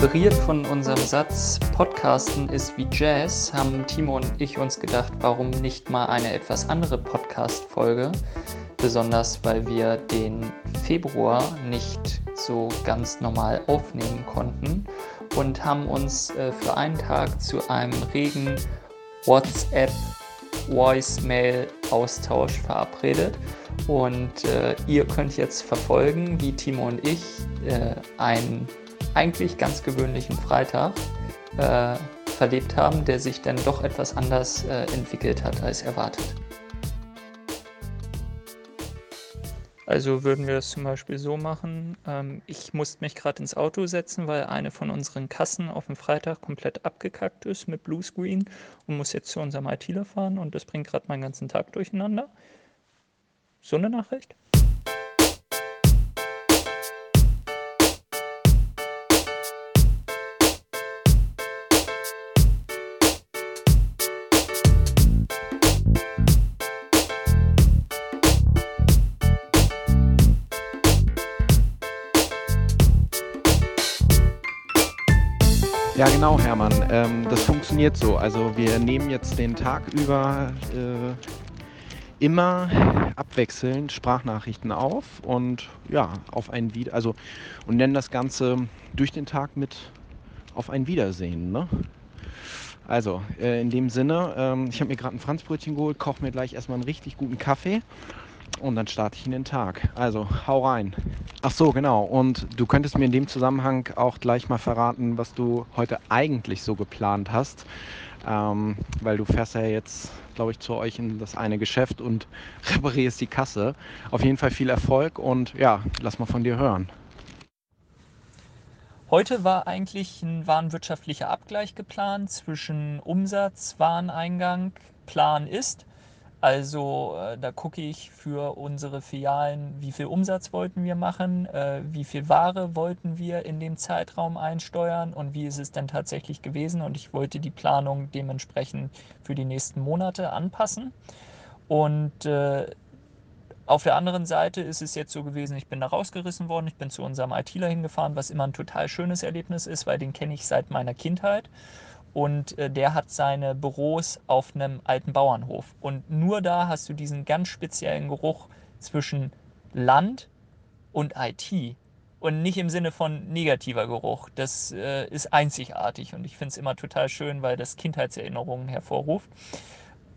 Inspiriert von unserem Satz Podcasten ist wie Jazz haben Timo und ich uns gedacht, warum nicht mal eine etwas andere Podcast-Folge. Besonders weil wir den Februar nicht so ganz normal aufnehmen konnten und haben uns äh, für einen Tag zu einem regen WhatsApp Voicemail-Austausch verabredet. Und äh, ihr könnt jetzt verfolgen, wie Timo und ich äh, einen eigentlich ganz gewöhnlichen Freitag äh, verlebt haben, der sich dann doch etwas anders äh, entwickelt hat als erwartet. Also würden wir es zum Beispiel so machen, ähm, ich musste mich gerade ins Auto setzen, weil eine von unseren Kassen auf dem Freitag komplett abgekackt ist mit Bluescreen und muss jetzt zu unserem ITler fahren und das bringt gerade meinen ganzen Tag durcheinander. So eine Nachricht? Genau, Hermann. Ähm, das funktioniert so. Also wir nehmen jetzt den Tag über äh, immer abwechselnd Sprachnachrichten auf und ja, auf ein Wieder, also und nennen das Ganze durch den Tag mit auf ein Wiedersehen. Ne? Also, äh, in dem Sinne, ähm, ich habe mir gerade ein Franzbrötchen geholt, koche mir gleich erstmal einen richtig guten Kaffee und dann starte ich in den Tag. Also, hau rein. Ach so, genau. Und du könntest mir in dem Zusammenhang auch gleich mal verraten, was du heute eigentlich so geplant hast. Ähm, weil du fährst ja jetzt, glaube ich, zu euch in das eine Geschäft und reparierst die Kasse. Auf jeden Fall viel Erfolg und ja, lass mal von dir hören. Heute war eigentlich ein warenwirtschaftlicher Abgleich geplant zwischen Umsatz, Wareneingang, Plan ist also äh, da gucke ich für unsere Filialen, wie viel Umsatz wollten wir machen, äh, wie viel Ware wollten wir in dem Zeitraum einsteuern und wie ist es denn tatsächlich gewesen. Und ich wollte die Planung dementsprechend für die nächsten Monate anpassen. Und äh, auf der anderen Seite ist es jetzt so gewesen, ich bin da rausgerissen worden, ich bin zu unserem ITler hingefahren, was immer ein total schönes Erlebnis ist, weil den kenne ich seit meiner Kindheit und äh, der hat seine Büros auf einem alten Bauernhof. Und nur da hast du diesen ganz speziellen Geruch zwischen Land und IT. Und nicht im Sinne von negativer Geruch. Das äh, ist einzigartig und ich finde es immer total schön, weil das Kindheitserinnerungen hervorruft.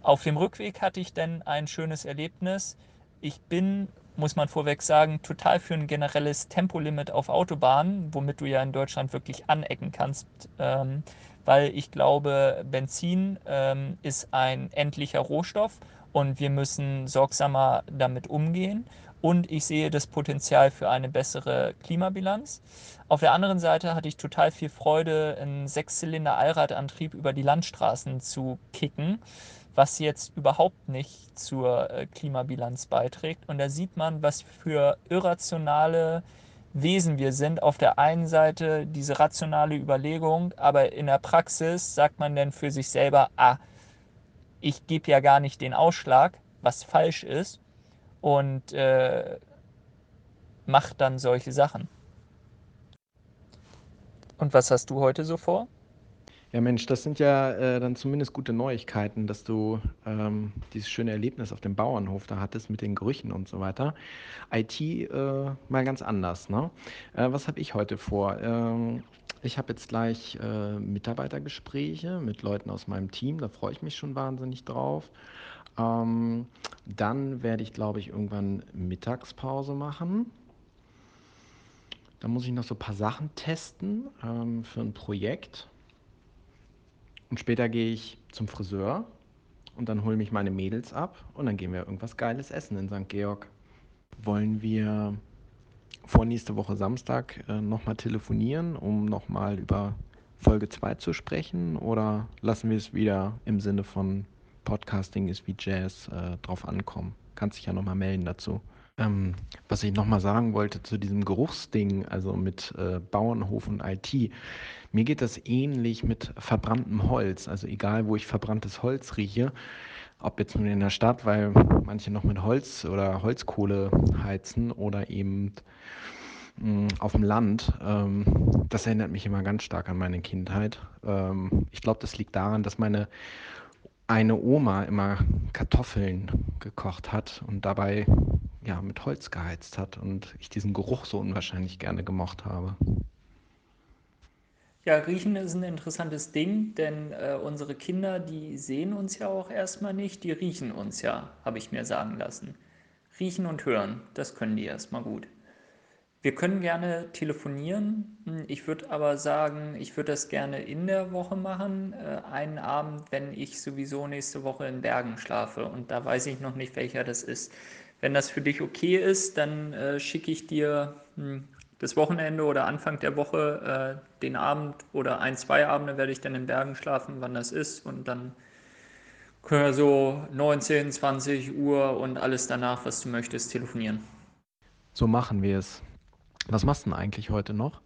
Auf dem Rückweg hatte ich dann ein schönes Erlebnis. Ich bin, muss man vorweg sagen, total für ein generelles Tempolimit auf Autobahnen, womit du ja in Deutschland wirklich anecken kannst. Ähm, weil ich glaube, Benzin ähm, ist ein endlicher Rohstoff und wir müssen sorgsamer damit umgehen. Und ich sehe das Potenzial für eine bessere Klimabilanz. Auf der anderen Seite hatte ich total viel Freude, einen Sechszylinder-Allradantrieb über die Landstraßen zu kicken, was jetzt überhaupt nicht zur äh, Klimabilanz beiträgt. Und da sieht man, was für irrationale Wesen wir sind. Auf der einen Seite diese rationale Überlegung, aber in der Praxis sagt man dann für sich selber, ah, ich gebe ja gar nicht den Ausschlag, was falsch ist und äh, macht dann solche Sachen. Und was hast du heute so vor? Ja, Mensch, das sind ja äh, dann zumindest gute Neuigkeiten, dass du ähm, dieses schöne Erlebnis auf dem Bauernhof da hattest mit den Gerüchen und so weiter. IT äh, mal ganz anders, ne? Äh, was habe ich heute vor? Ähm, ich habe jetzt gleich äh, Mitarbeitergespräche mit Leuten aus meinem Team, da freue ich mich schon wahnsinnig drauf. Ähm, dann werde ich, glaube ich, irgendwann Mittagspause machen. Da muss ich noch so ein paar Sachen testen ähm, für ein Projekt. Und später gehe ich zum Friseur und dann hole mich meine Mädels ab und dann gehen wir irgendwas Geiles essen in St. Georg. Wollen wir vor nächste Woche Samstag äh, nochmal telefonieren, um nochmal über Folge 2 zu sprechen? Oder lassen wir es wieder im Sinne von Podcasting ist wie Jazz äh, drauf ankommen? Kannst dich ja nochmal melden dazu. Ähm, was ich nochmal sagen wollte zu diesem Geruchsding, also mit äh, Bauernhof und IT. Mir geht das ähnlich mit verbranntem Holz. Also egal, wo ich verbranntes Holz rieche, ob jetzt nun in der Stadt, weil manche noch mit Holz oder Holzkohle heizen oder eben mh, auf dem Land, ähm, das erinnert mich immer ganz stark an meine Kindheit. Ähm, ich glaube, das liegt daran, dass meine eine Oma immer Kartoffeln gekocht hat und dabei ja mit Holz geheizt hat und ich diesen Geruch so unwahrscheinlich gerne gemocht habe. Ja, Riechen ist ein interessantes Ding, denn äh, unsere Kinder, die sehen uns ja auch erstmal nicht, die riechen uns ja, habe ich mir sagen lassen. Riechen und hören, das können die erstmal gut. Wir können gerne telefonieren. Hm, Ich würde aber sagen, ich würde das gerne in der Woche machen. Äh, einen Abend, wenn ich sowieso nächste Woche in Bergen schlafe. Und da weiß ich noch nicht, welcher das ist. Wenn das für dich okay ist, dann äh, schicke ich dir hm, das Wochenende oder Anfang der Woche äh, den Abend oder ein, zwei Abende werde ich dann in Bergen schlafen, wann das ist. Und dann können wir so 19, 20 Uhr und alles danach, was du möchtest, telefonieren. So machen wir es. Was machst du denn eigentlich heute noch?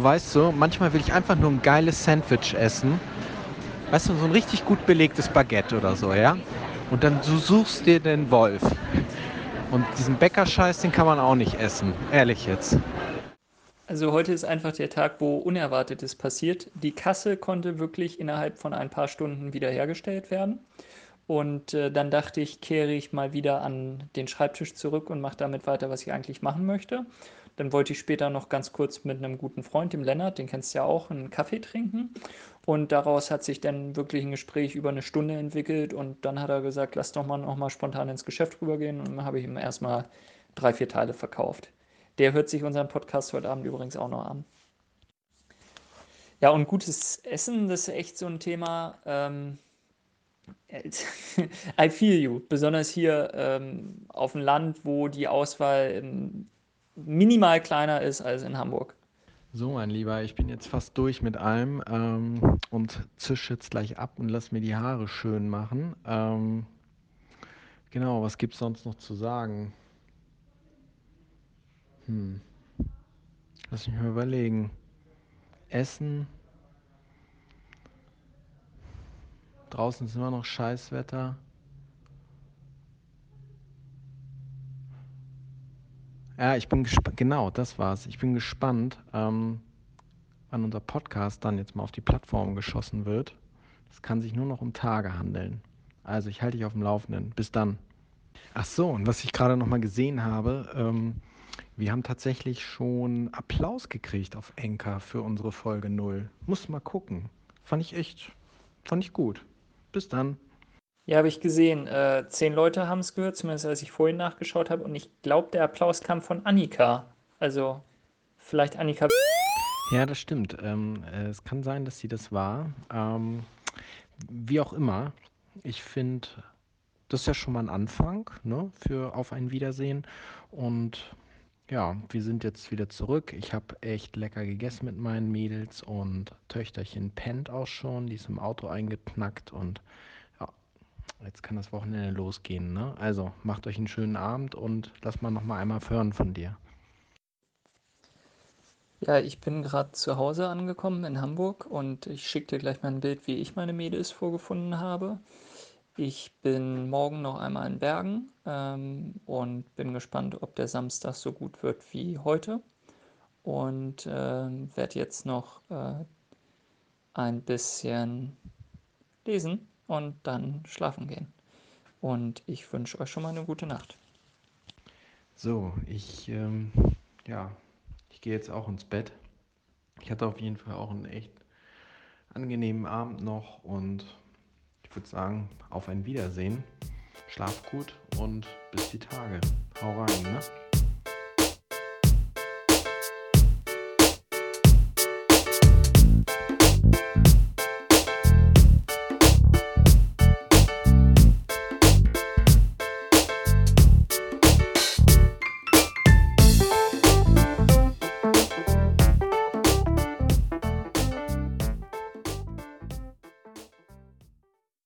Weißt du, manchmal will ich einfach nur ein geiles Sandwich essen. Weißt du, so ein richtig gut belegtes Baguette oder so, ja? Und dann du suchst dir den Wolf. Und diesen Bäckerscheiß, den kann man auch nicht essen. Ehrlich jetzt. Also heute ist einfach der Tag, wo Unerwartetes passiert. Die Kasse konnte wirklich innerhalb von ein paar Stunden wiederhergestellt werden. Und äh, dann dachte ich, kehre ich mal wieder an den Schreibtisch zurück und mache damit weiter, was ich eigentlich machen möchte. Dann wollte ich später noch ganz kurz mit einem guten Freund, dem Lennart, den kennst du ja auch, einen Kaffee trinken. Und daraus hat sich dann wirklich ein Gespräch über eine Stunde entwickelt. Und dann hat er gesagt, lass doch mal noch mal spontan ins Geschäft rübergehen. Und dann habe ich ihm erstmal drei, vier Teile verkauft. Der hört sich unseren Podcast heute Abend übrigens auch noch an. Ja, und gutes Essen, das ist echt so ein Thema. Ähm, I feel you. Besonders hier ähm, auf dem Land, wo die Auswahl ähm, minimal kleiner ist als in Hamburg. So, mein Lieber, ich bin jetzt fast durch mit allem ähm, und zisch jetzt gleich ab und lass mir die Haare schön machen. Ähm, genau, was gibt's sonst noch zu sagen? Hm, lass mich mal überlegen. Essen, draußen ist immer noch Scheißwetter. Ja, ich bin gespannt, genau, das war's. Ich bin gespannt, ähm, wann unser Podcast dann jetzt mal auf die Plattform geschossen wird. Es kann sich nur noch um Tage handeln. Also ich halte dich auf dem Laufenden. Bis dann. Ach so, und was ich gerade noch mal gesehen habe, ähm, wir haben tatsächlich schon Applaus gekriegt auf Enka für unsere Folge null. Muss mal gucken. Fand ich echt, fand ich gut. Bis dann. Ja, habe ich gesehen. Äh, zehn Leute haben es gehört, zumindest als ich vorhin nachgeschaut habe. Und ich glaube, der Applaus kam von Annika. Also vielleicht Annika. Ja, das stimmt. Ähm, äh, es kann sein, dass sie das war. Ähm, wie auch immer, ich finde, das ist ja schon mal ein Anfang, ne, für auf ein Wiedersehen. Und ja, wir sind jetzt wieder zurück. Ich habe echt lecker gegessen mit meinen Mädels und Töchterchen pennt auch schon. Die ist im Auto eingeknackt und jetzt kann das Wochenende losgehen, ne? Also macht euch einen schönen Abend und lass mal noch mal einmal hören von dir. Ja, ich bin gerade zu Hause angekommen in Hamburg und ich schicke dir gleich mal ein Bild, wie ich meine Mädels vorgefunden habe. Ich bin morgen noch einmal in Bergen ähm, und bin gespannt, ob der Samstag so gut wird wie heute. Und ähm, werde jetzt noch äh, ein bisschen lesen und dann schlafen gehen. Und ich wünsche euch schon mal eine gute Nacht. So, ich, ähm, ja, ich gehe jetzt auch ins Bett. Ich hatte auf jeden Fall auch einen echt angenehmen Abend noch und ich würde sagen, auf ein Wiedersehen. Schlaf gut und bis die Tage. Hau rein, ne?